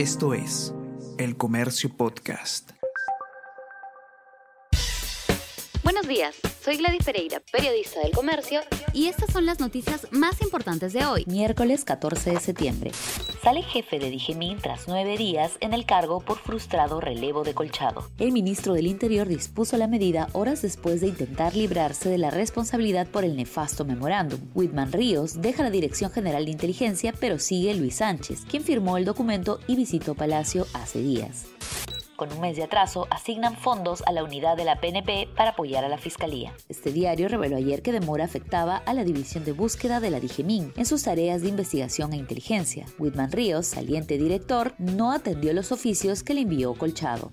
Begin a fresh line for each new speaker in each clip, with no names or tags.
Esto es El Comercio Podcast.
Buenos días, soy Gladys Pereira, periodista del Comercio, y estas son las noticias más importantes de hoy, miércoles 14 de septiembre. Sale jefe de Digemín tras nueve días en el cargo por frustrado relevo de colchado. El ministro del Interior dispuso la medida horas después de intentar librarse de la responsabilidad por el nefasto memorándum. Whitman Ríos deja la Dirección General de Inteligencia, pero sigue Luis Sánchez, quien firmó el documento y visitó Palacio hace días con un mes de atraso, asignan fondos a la unidad de la PNP para apoyar a la Fiscalía. Este diario reveló ayer que demora afectaba a la división de búsqueda de la DIGEMIN en sus tareas de investigación e inteligencia. Whitman Ríos, saliente director, no atendió los oficios que le envió Colchado.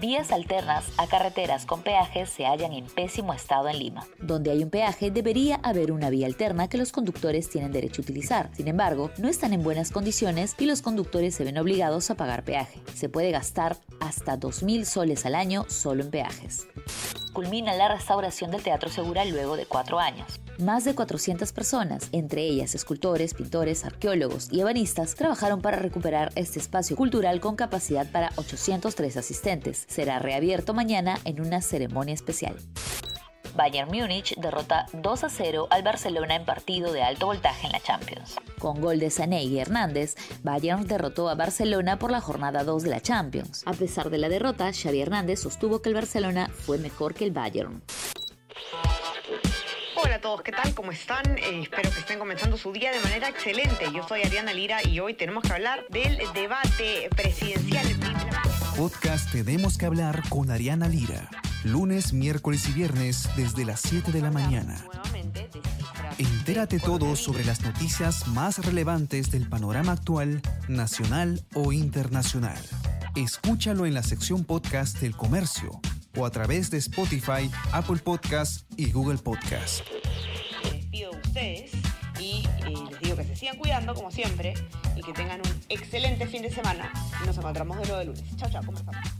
Vías alternas a carreteras con peajes se hallan en pésimo estado en Lima. Donde hay un peaje debería haber una vía alterna que los conductores tienen derecho a utilizar. Sin embargo, no están en buenas condiciones y los conductores se ven obligados a pagar peaje. Se puede gastar hasta 2.000 soles al año solo en peajes culmina la restauración del Teatro Segura luego de cuatro años. Más de 400 personas, entre ellas escultores, pintores, arqueólogos y ebanistas, trabajaron para recuperar este espacio cultural con capacidad para 803 asistentes. Será reabierto mañana en una ceremonia especial. Bayern Múnich derrota 2 a 0 al Barcelona en partido de alto voltaje en la Champions. Con gol de Sané y Hernández, Bayern derrotó a Barcelona por la jornada 2 de la Champions. A pesar de la derrota, Xavi Hernández sostuvo que el Barcelona fue mejor que el Bayern.
Hola a todos, ¿qué tal? ¿Cómo están? Eh, espero que estén comenzando su día de manera excelente. Yo soy Ariana Lira y hoy tenemos que hablar del debate presidencial.
Podcast Tenemos que hablar con Ariana Lira lunes, miércoles y viernes desde las 7 de la mañana. Entérate todo sobre las noticias más relevantes del panorama actual, nacional o internacional. Escúchalo en la sección podcast del comercio o a través de Spotify, Apple Podcast y Google Podcast.
Les despido de ustedes y eh, les digo que se sigan cuidando como siempre y que tengan un excelente fin de semana. Nos encontramos de nuevo de lunes. Chao, chao, conversamos.